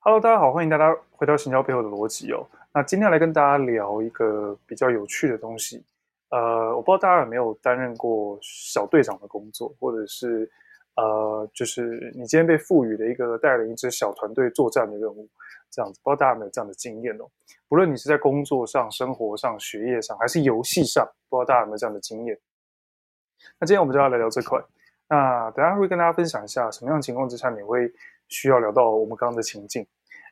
Hello，大家好，欢迎大家回到行销背后的逻辑哦。那今天来跟大家聊一个比较有趣的东西。呃，我不知道大家有没有担任过小队长的工作，或者是呃，就是你今天被赋予了一个带领一支小团队作战的任务，这样子，不知道大家有没有这样的经验哦？不论你是在工作上、生活上、学业上，还是游戏上，不知道大家有没有这样的经验？那今天我们就要来聊这块。那等下会跟大家分享一下，什么样情况之下你会需要聊到我们刚刚的情境。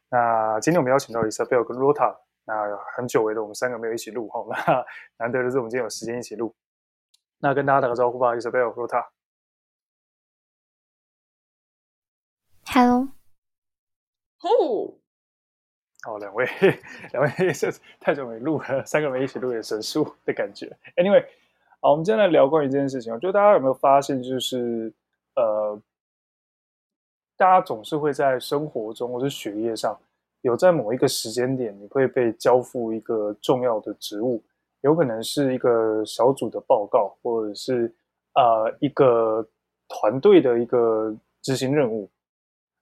那今天我们邀请到 Isabel 跟 Rota，那很久违的我们三个没有一起录哈，那难得的是我们今天有时间一起录。那跟大家打个招呼吧，Isabel、Rota。Hello。哦。好，两位，两位是太久没录了，三个没一起录也神速的感觉。Anyway，好，我们今天来聊关于这件事情。我觉得大家有没有发现，就是呃。大家总是会在生活中或者学业上，有在某一个时间点，你会被交付一个重要的职务，有可能是一个小组的报告，或者是呃一个团队的一个执行任务。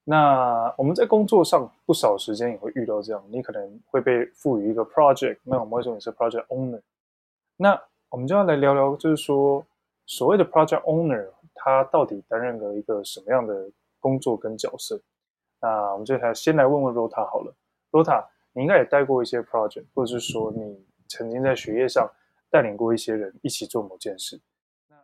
那我们在工作上不少时间也会遇到这样，你可能会被赋予一个 project，那我们会说你是 project owner。那我们就要来聊聊，就是说所谓的 project owner，他到底担任了一个什么样的工作跟角色，那我们就来先来问问 Rota 好了。Rota，你应该也带过一些 project，或者是说你曾经在学业上带领过一些人一起做某件事。那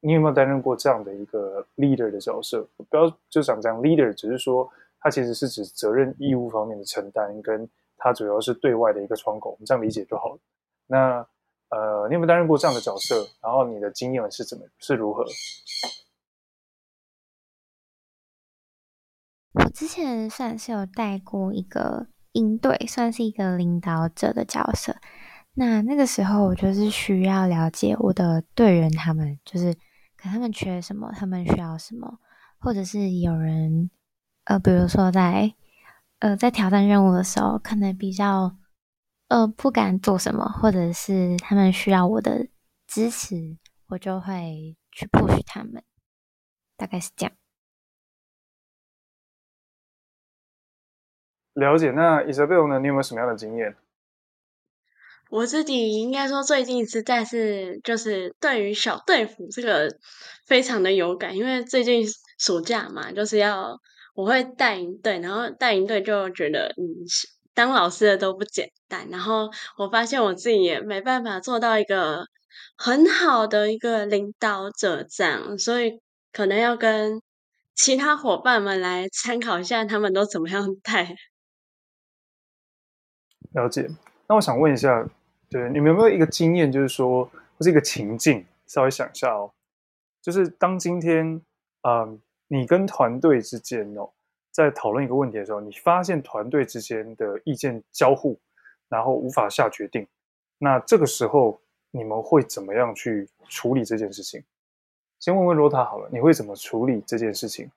你有没有担任过这样的一个 leader 的角色？不要就想讲 leader，只是说他其实是指责任义务方面的承担，跟他主要是对外的一个窗口。我们这样理解就好了。那呃，你有没有担任过这样的角色？然后你的经验是怎么是如何？之前算是有带过一个营队，算是一个领导者的角色。那那个时候，我就是需要了解我的队员，他们就是看他们缺什么，他们需要什么，或者是有人呃，比如说在呃在挑战任务的时候，可能比较呃不敢做什么，或者是他们需要我的支持，我就会去 push 他们，大概是这样。了解，那 Isabel 呢？你有没有什么样的经验？我自己应该说，最近实在是就是对于小队服这个非常的有感，因为最近暑假嘛，就是要我会带营队，然后带营队就觉得，嗯，当老师的都不简单。然后我发现我自己也没办法做到一个很好的一个领导者这样，所以可能要跟其他伙伴们来参考一下，他们都怎么样带。了解，那我想问一下，对，你们有没有一个经验，就是说，或是一个情境，稍微想一下哦，就是当今天，嗯，你跟团队之间哦，在讨论一个问题的时候，你发现团队之间的意见交互，然后无法下决定，那这个时候你们会怎么样去处理这件事情？先问问罗塔好了，你会怎么处理这件事情？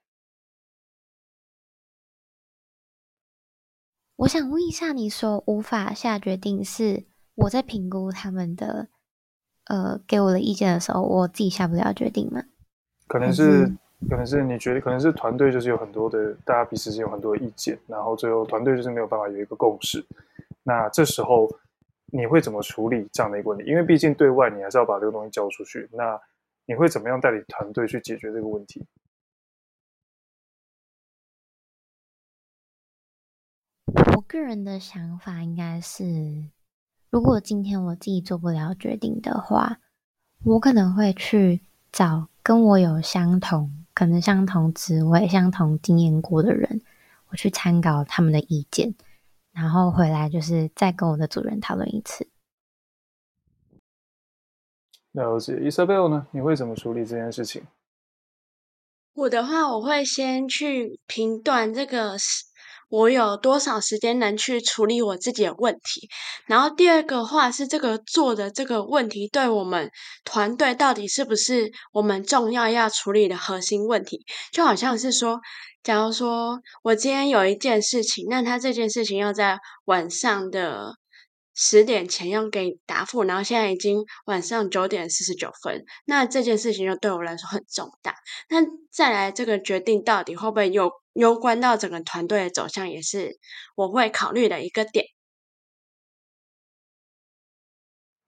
我想问一下，你说无法下决定，是我在评估他们的呃给我的意见的时候，我自己下不了决定吗？可能是，可能是你觉得，可能是团队就是有很多的，大家彼此间有很多的意见，然后最后团队就是没有办法有一个共识。那这时候你会怎么处理这样的一个问题？因为毕竟对外你还是要把这个东西交出去。那你会怎么样带领团队去解决这个问题？个人的想法应该是，如果今天我自己做不了决定的话，我可能会去找跟我有相同、可能相同职位、相同经验过的人，我去参考他们的意见，然后回来就是再跟我的主人讨论一次。了解，Isabel 呢？你会怎么处理这件事情？我的话，我会先去评断这个我有多少时间能去处理我自己的问题？然后第二个话是这个做的这个问题对我们团队到底是不是我们重要要处理的核心问题？就好像是说，假如说我今天有一件事情，那他这件事情要在晚上的十点前要给答复，然后现在已经晚上九点四十九分，那这件事情就对我来说很重大。那再来这个决定到底会不会有攸关到整个团队的走向，也是我会考虑的一个点。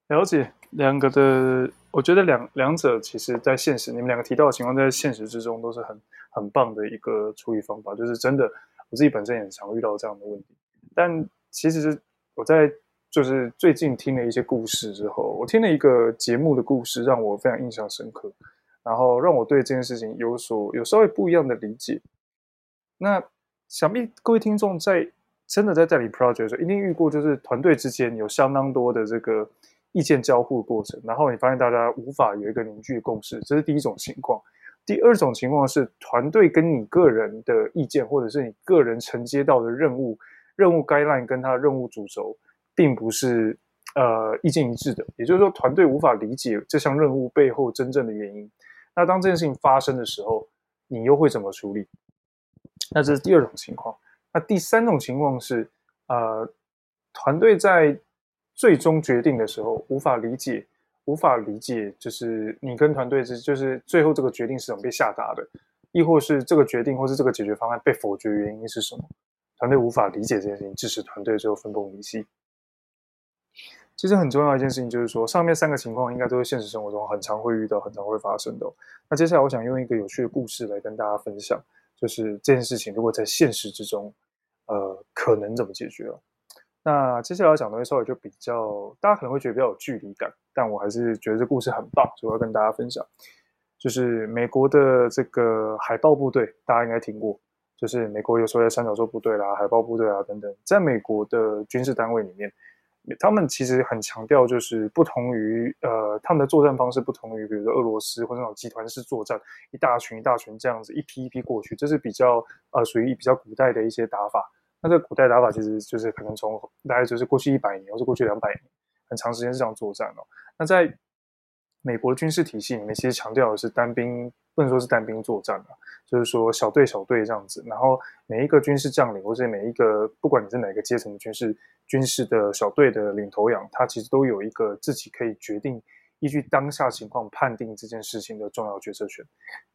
了解两个的，我觉得两两者其实在现实，你们两个提到的情况，在现实之中都是很很棒的一个处理方法，就是真的，我自己本身也常遇到这样的问题。但其实我在就是最近听了一些故事之后，我听了一个节目的故事，让我非常印象深刻，然后让我对这件事情有所有稍微不一样的理解。那想必各位听众在真的在代理 project 的时候，一定遇过，就是团队之间有相当多的这个。意见交互的过程，然后你发现大家无法有一个凝聚的共识，这是第一种情况。第二种情况是团队跟你个人的意见，或者是你个人承接到的任务，任务该烂跟他的任务主轴，并不是呃意见一致的。也就是说，团队无法理解这项任务背后真正的原因。那当这件事情发生的时候，你又会怎么处理？那这是第二种情况。那第三种情况是，呃，团队在最终决定的时候，无法理解，无法理解，就是你跟团队之，就是最后这个决定是怎么被下达的，亦或是这个决定或是这个解决方案被否决原因是什么？团队无法理解这件事情，致使团队最后分崩离析。其实很重要一件事情就是说，上面三个情况应该都是现实生活中很常会遇到、很常会发生的。那接下来我想用一个有趣的故事来跟大家分享，就是这件事情如果在现实之中，呃，可能怎么解决了？那接下来要讲的东西稍微就比较，大家可能会觉得比较有距离感，但我还是觉得这故事很棒，所以我要跟大家分享。就是美国的这个海豹部队，大家应该听过，就是美国有所谓的三角洲部队啦、海豹部队啊等等，在美国的军事单位里面，他们其实很强调，就是不同于呃他们的作战方式不同于，比如说俄罗斯或者那种集团式作战，一大群一大群这样子一批一批过去，这是比较呃属于比较古代的一些打法。那这古代打法其实就是可能从大概就是过去一百年，或是过去两百年，很长时间这样作战哦。那在美国的军事体系里面，其实强调的是单兵，不能说是单兵作战了，就是说小队小队这样子。然后每一个军事将领，或者每一个不管你是哪个阶层的军事军事的小队的领头羊，他其实都有一个自己可以决定，依据当下情况判定这件事情的重要决策权。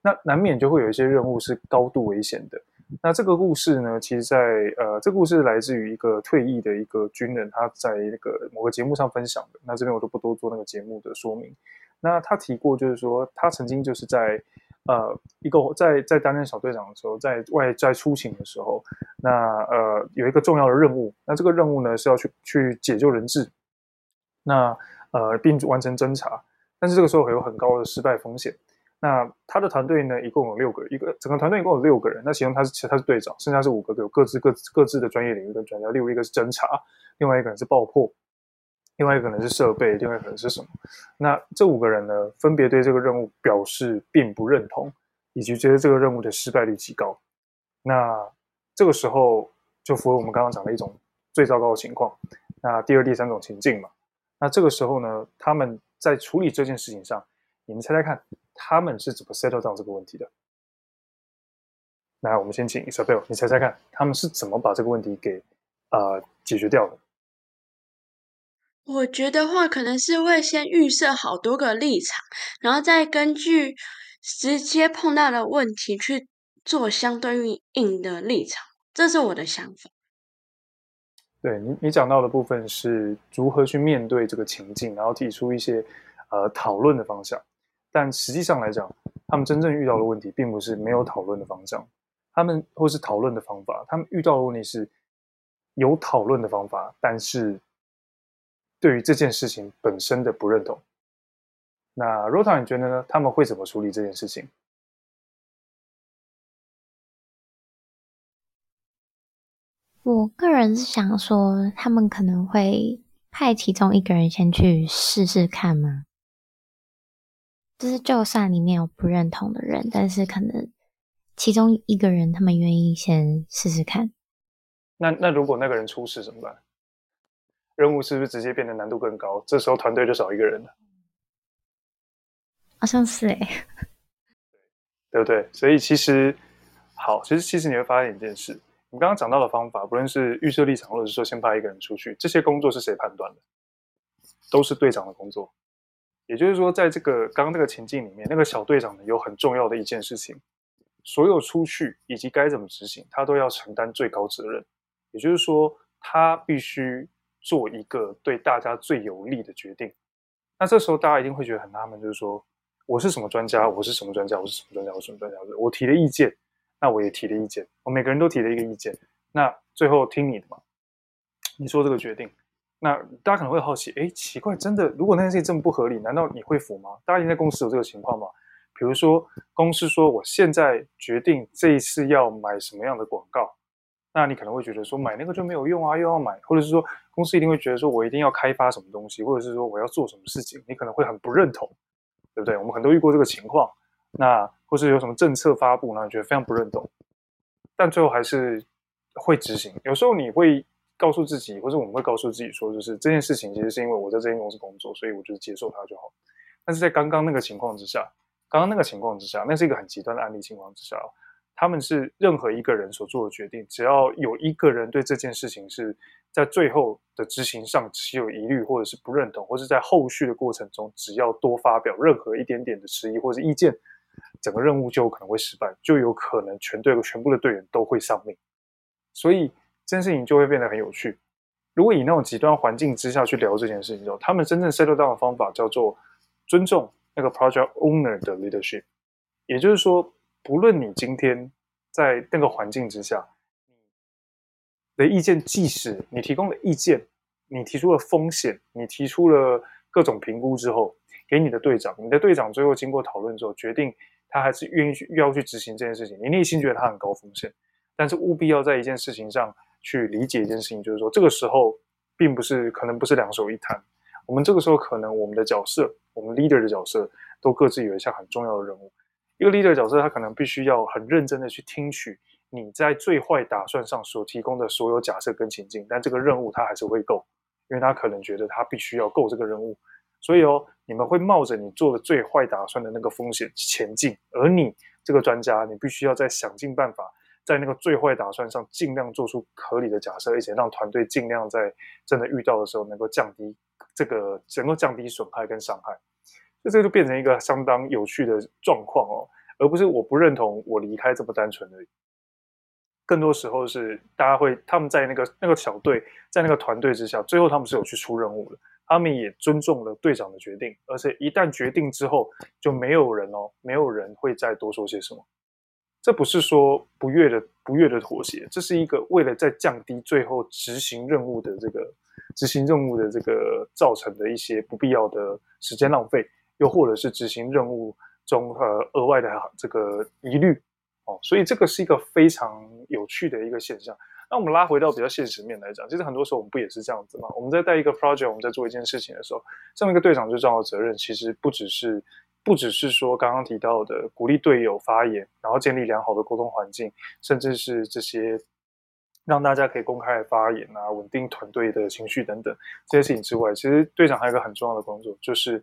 那难免就会有一些任务是高度危险的。那这个故事呢，其实在呃，这个故事来自于一个退役的一个军人，他在那个某个节目上分享的。那这边我就不多做那个节目的说明。那他提过，就是说他曾经就是在呃一个在在担任小队长的时候，在外在出勤的时候，那呃有一个重要的任务。那这个任务呢是要去去解救人质，那呃并完成侦查，但是这个时候会有很高的失败风险。那他的团队呢，一共有六个，一个整个团队一共有六个人。那其中他是其他是队长，剩下是五个，有各自各各自的专业领域跟专家。例如一个是侦查，另外一个人是爆破，另外一个可能是设备，另外可能是什么？那这五个人呢，分别对这个任务表示并不认同，以及觉得这个任务的失败率极高。那这个时候就符合我们刚刚讲的一种最糟糕的情况。那第二、第三种情境嘛，那这个时候呢，他们在处理这件事情上，你们猜猜看？他们是怎么 settle down 这个问题的？来，我们先请 Isabel，你猜猜看，他们是怎么把这个问题给呃解决掉的？我觉得话可能是会先预设好多个立场，然后再根据直接碰到的问题去做相对应的立场，这是我的想法。对你，你讲到的部分是如何去面对这个情境，然后提出一些呃讨论的方向。但实际上来讲，他们真正遇到的问题，并不是没有讨论的方向，他们或是讨论的方法，他们遇到的问题是有讨论的方法，但是对于这件事情本身的不认同。那 Rota，你觉得呢？他们会怎么处理这件事情？我个人是想说，他们可能会派其中一个人先去试试看吗？就是，就算里面有不认同的人，但是可能其中一个人他们愿意先试试看。那那如果那个人出事怎么办？任务是不是直接变得难度更高？这时候团队就少一个人了。好像是哎，对不对？所以其实好，其实其实你会发现一件事，我们刚刚讲到的方法，不论是预设立场，或者是说先派一个人出去，这些工作是谁判断的？都是队长的工作。也就是说，在这个刚刚那个情境里面，那个小队长呢，有很重要的一件事情，所有出去以及该怎么执行，他都要承担最高责任。也就是说，他必须做一个对大家最有利的决定。那这时候大家一定会觉得很纳闷，就是说，我是什么专家？我是什么专家？我是什么专家？我是什么专家？我提了意见。那我也提了意见，我每个人都提了一个意见，那最后听你的嘛，你说这个决定，那大家可能会好奇，哎，奇怪，真的，如果那件事情这么不合理，难道你会服吗？大家现在公司有这个情况吗？比如说，公司说我现在决定这一次要买什么样的广告，那你可能会觉得说买那个就没有用啊，又要买，或者是说公司一定会觉得说我一定要开发什么东西，或者是说我要做什么事情，你可能会很不认同，对不对？我们很多遇过这个情况。那或是有什么政策发布，那你觉得非常不认同，但最后还是会执行。有时候你会告诉自己，或者我们会告诉自己说，就是这件事情其实是因为我在这间公司工作，所以我就接受它就好。但是在刚刚那个情况之下，刚刚那个情况之下，那是一个很极端的案例情况之下，他们是任何一个人所做的决定，只要有一个人对这件事情是在最后的执行上持有疑虑，或者是不认同，或是在后续的过程中，只要多发表任何一点点的迟疑或者意见。整个任务就有可能会失败，就有可能全队全部的队员都会丧命，所以这件事情就会变得很有趣。如果以那种极端环境之下去聊这件事情之后，他们真正 settle down 的方法叫做尊重那个 project owner 的 leadership，也就是说，不论你今天在那个环境之下，你的意见，即使你提供了意见，你提出了风险，你提出了各种评估之后。给你的队长，你的队长最后经过讨论之后，决定他还是愿意去要去执行这件事情。你内心觉得他很高风险，但是务必要在一件事情上去理解一件事情，就是说这个时候并不是可能不是两手一摊。我们这个时候可能我们的角色，我们 leader 的角色都各自有一项很重要的任务。一个 leader 角色，他可能必须要很认真的去听取你在最坏打算上所提供的所有假设跟情境，但这个任务他还是会够，因为他可能觉得他必须要够这个任务。所以哦，你们会冒着你做的最坏打算的那个风险前进，而你这个专家，你必须要在想尽办法，在那个最坏打算上尽量做出合理的假设，而且让团队尽量在真的遇到的时候能够降低这个，能够降低损害跟伤害。所以这个就变成一个相当有趣的状况哦，而不是我不认同我离开这么单纯而已。更多时候是大家会他们在那个那个小队，在那个团队之下，最后他们是有去出任务的。他们也尊重了队长的决定，而且一旦决定之后，就没有人哦，没有人会再多说些什么。这不是说不悦的不悦的妥协，这是一个为了在降低最后执行任务的这个执行任务的这个造成的一些不必要的时间浪费，又或者是执行任务中呃额外的这个疑虑哦，所以这个是一个非常有趣的一个现象。那我们拉回到比较现实面来讲，其实很多时候我们不也是这样子吗？我们在带一个 project，我们在做一件事情的时候，这么一个队长最重要的责任，其实不只是不只是说刚刚提到的鼓励队友发言，然后建立良好的沟通环境，甚至是这些让大家可以公开发言啊，稳定团队的情绪等等这些事情之外，其实队长还有一个很重要的工作，就是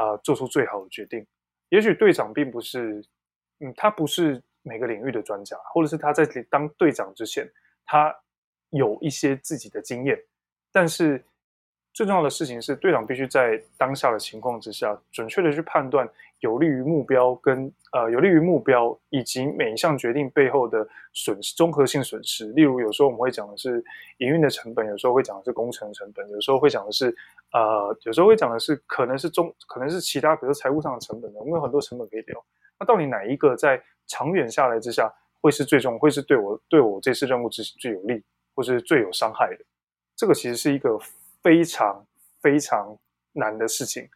啊、做出最好的决定。也许队长并不是，嗯，他不是每个领域的专家，或者是他在当队长之前。他有一些自己的经验，但是最重要的事情是，队长必须在当下的情况之下，准确的去判断有利于目标跟呃有利于目标以及每一项决定背后的损失综合性损失。例如，有时候我们会讲的是营运的成本，有时候会讲的是工程成本，有时候会讲的是呃，有时候会讲的是可能是中可能是其他，比如说财务上的成本的。我们有很多成本可以聊。那到底哪一个在长远下来之下，会是最终会是对我对我这次任务执行最有利，或是最有伤害的。这个其实是一个非常非常难的事情。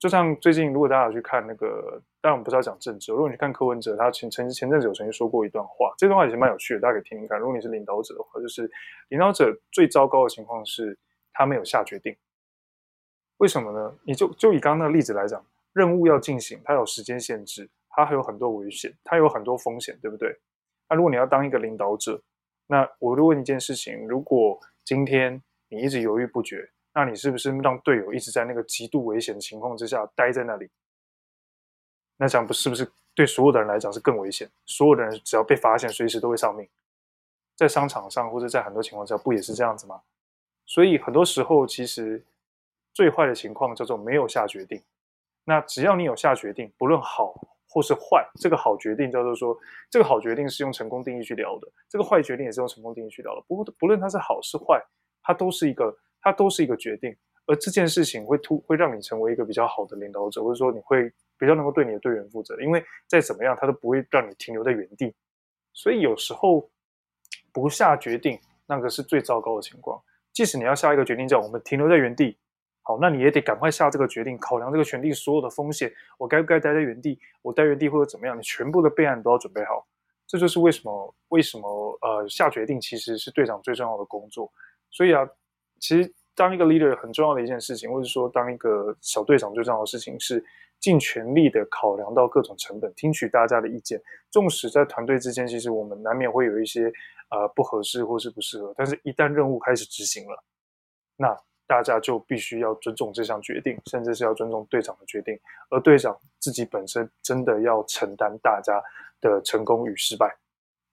就像最近，如果大家有去看那个，当然我们不是要讲政治。如果你去看柯文哲，他前前前阵子有曾经说过一段话，这段话也是蛮有趣的，大家可以听听看。如果你是领导者的话，就是领导者最糟糕的情况是他没有下决定。为什么呢？你就就以刚刚那个例子来讲，任务要进行，它有时间限制，它还有很多危险，它有很多风险，对不对？那如果你要当一个领导者，那我就问一件事情：如果今天你一直犹豫不决，那你是不是让队友一直在那个极度危险的情况之下待在那里？那这样不是不是对所有的人来讲是更危险？所有的人只要被发现，随时都会丧命。在商场上或者在很多情况下不也是这样子吗？所以很多时候其实最坏的情况叫做没有下决定。那只要你有下决定，不论好或是坏，这个好决定叫做说，这个好决定是用成功定义去聊的，这个坏决定也是用成功定义去聊的。不过不论它是好是坏，它都是一个它都是一个决定。而这件事情会突会让你成为一个比较好的领导者，或者说你会比较能够对你的队员负责，因为再怎么样，他都不会让你停留在原地。所以有时候不下决定，那个是最糟糕的情况。即使你要下一个决定，叫我们停留在原地，好，那你也得赶快下这个决定，考量这个决定所有的风险。我该不该待在原地？我待原地或者怎么样？你全部的备案都要准备好。这就是为什么为什么呃下决定其实是队长最重要的工作。所以啊，其实。当一个 leader 很重要的一件事情，或者说当一个小队长最重要的事情是尽全力的考量到各种成本，听取大家的意见。纵使在团队之间，其实我们难免会有一些呃不合适或是不适合，但是一旦任务开始执行了，那大家就必须要尊重这项决定，甚至是要尊重队长的决定。而队长自己本身真的要承担大家的成功与失败，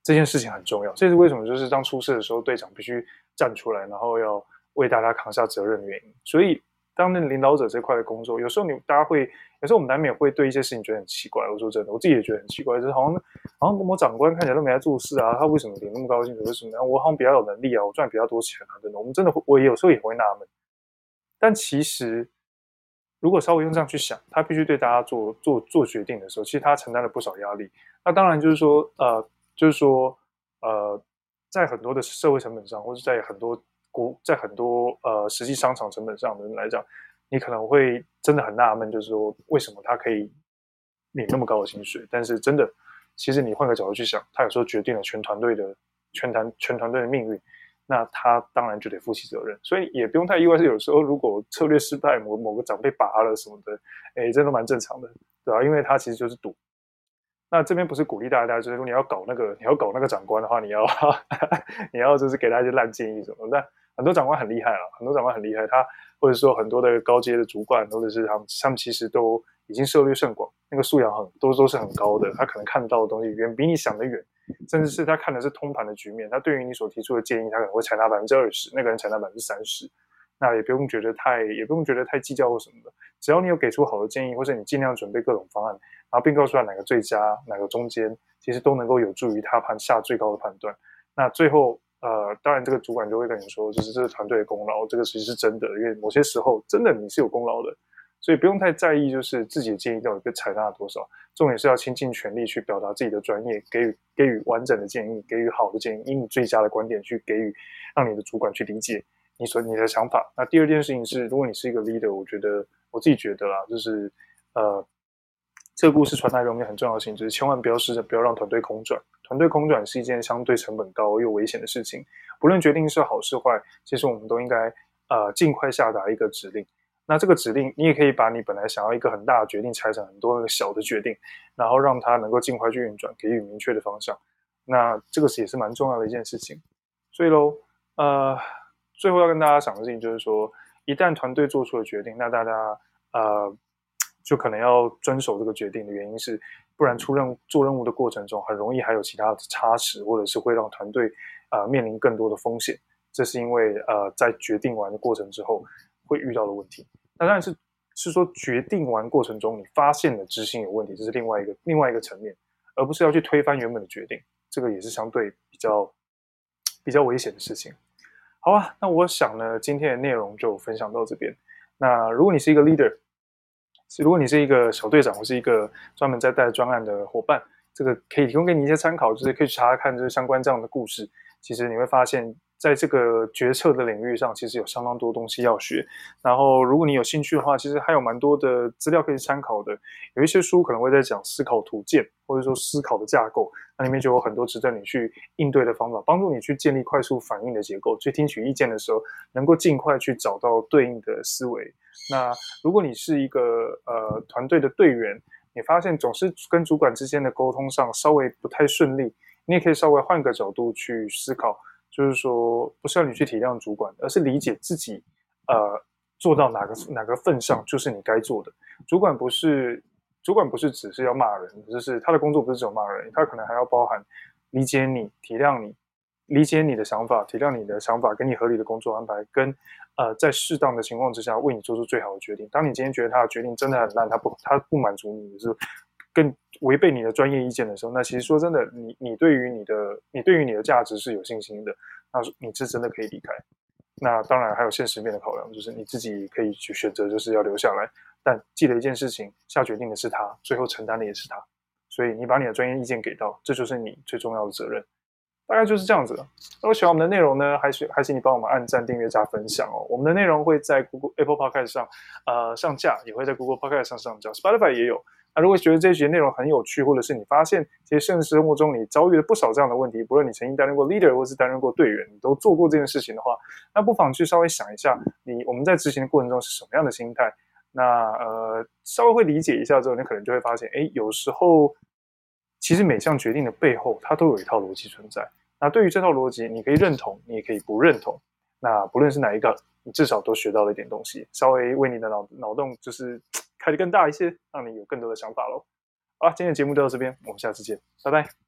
这件事情很重要。这是为什么？就是当出事的时候，队长必须站出来，然后要。为大家扛下责任的原因，所以当那领导者这块的工作，有时候你大家会，有时候我们难免会对一些事情觉得很奇怪。我说真的，我自己也觉得很奇怪，就是好像好像某某长官看起来都没在做事啊，他为什么领那么高薪水？为什么？我好像比较有能力啊，我赚比较多钱啊，等等。我们真的会，我有时候也会纳闷。但其实，如果稍微用这样去想，他必须对大家做做做决定的时候，其实他承担了不少压力。那当然就是说，呃，就是说，呃，在很多的社会成本上，或者在很多。在很多呃实际商场成本上的人来讲，你可能会真的很纳闷，就是说为什么他可以领那么高的薪水？但是真的，其实你换个角度去想，他有时候决定了全团队的全团全团队的命运，那他当然就得负起责任。所以也不用太意外，是有时候如果策略失败，某某个长被拔了什么的，哎，这都蛮正常的，对吧？因为他其实就是赌。那这边不是鼓励大家，就是说你要搞那个你要搞那个长官的话，你要 你要就是给他一些烂建议什么的。很多长官很厉害啊，很多长官很厉害，他或者说很多的高阶的主管，或者是他们，他们其实都已经涉猎甚广，那个素养很都都是很高的，他可能看到的东西远比你想的远，甚至是他看的是通盘的局面，他对于你所提出的建议，他可能会采纳百分之二十，那个人采纳百分之三十，那也不用觉得太，也不用觉得太计较或什么的，只要你有给出好的建议，或者你尽量准备各种方案，然后并告诉他哪个最佳，哪个中间，其实都能够有助于他判下最高的判断，那最后。呃，当然，这个主管就会跟你说，就是这个团队的功劳，这个其实是真的，因为某些时候真的你是有功劳的，所以不用太在意，就是自己的建议到底被采纳了多少。重点是要倾尽全力去表达自己的专业，给予给予完整的建议，给予好的建议，以你最佳的观点去给予，让你的主管去理解你所你的想法。那第二件事情是，如果你是一个 leader，我觉得我自己觉得啦，就是呃。这个故事传达给我们很重要的性质，就是千万不要试着不要让团队空转。团队空转是一件相对成本高又危险的事情。不论决定是好是坏，其实我们都应该呃尽快下达一个指令。那这个指令，你也可以把你本来想要一个很大的决定拆成很多个小的决定，然后让它能够尽快去运转，给予明确的方向。那这个是也是蛮重要的一件事情。所以喽，呃，最后要跟大家讲的事情就是说，一旦团队做出了决定，那大家呃。就可能要遵守这个决定的原因是，不然出任务做任务的过程中，很容易还有其他的差池，或者是会让团队啊、呃、面临更多的风险。这是因为呃在决定完的过程之后会遇到的问题。那当然是是说决定完过程中你发现了执行有问题，这是另外一个另外一个层面，而不是要去推翻原本的决定。这个也是相对比较比较危险的事情。好啊，那我想呢，今天的内容就分享到这边。那如果你是一个 leader，如果你是一个小队长或是一个专门在带专案的伙伴，这个可以提供给你一些参考，就是可以去查查看，就是相关这样的故事。其实你会发现，在这个决策的领域上，其实有相当多东西要学。然后，如果你有兴趣的话，其实还有蛮多的资料可以参考的。有一些书可能会在讲思考图鉴，或者说思考的架构，那里面就有很多值得你去应对的方法，帮助你去建立快速反应的结构。去听取意见的时候，能够尽快去找到对应的思维。那如果你是一个呃团队的队员，你发现总是跟主管之间的沟通上稍微不太顺利，你也可以稍微换个角度去思考，就是说不是要你去体谅主管，而是理解自己呃做到哪个哪个份上就是你该做的。主管不是主管不是只是要骂人，就是他的工作不是只有骂人，他可能还要包含理解你、体谅你，理解你的想法，体谅你的想法，给你合理的工作安排，跟呃，在适当的情况之下为你做出最好的决定。当你今天觉得他的决定真的很烂，他不他不满足你的时候，更违背你的专业意见的时候，那其实说真的，你你对于你的你对于你的价值是有信心的，那你是真的可以离开。那当然还有现实面的考量，就是你自己可以去选择，就是要留下来。但记得一件事情，下决定的是他，最后承担的也是他。所以你把你的专业意见给到，这就是你最重要的责任。大概就是这样子。如果喜欢我们的内容呢，还是还请你帮我们按赞、订阅、加分享哦。我们的内容会在 Google Apple Podcast 上呃上架，也会在 Google Podcast 上上架，Spotify 也有。那如果觉得这一集内容很有趣，或者是你发现其实现实生活中你遭遇了不少这样的问题，不论你曾经担任过 leader 或是担任过队员，你都做过这件事情的话，那不妨去稍微想一下，你我们在执行的过程中是什么样的心态。那呃，稍微会理解一下之后，你可能就会发现，哎，有时候其实每项决定的背后，它都有一套逻辑存在。那对于这套逻辑，你可以认同，你也可以不认同。那不论是哪一个，你至少都学到了一点东西，稍微为你的脑脑洞就是开得更大一些，让你有更多的想法喽。好了，今天的节目就到这边，我们下次见，拜拜。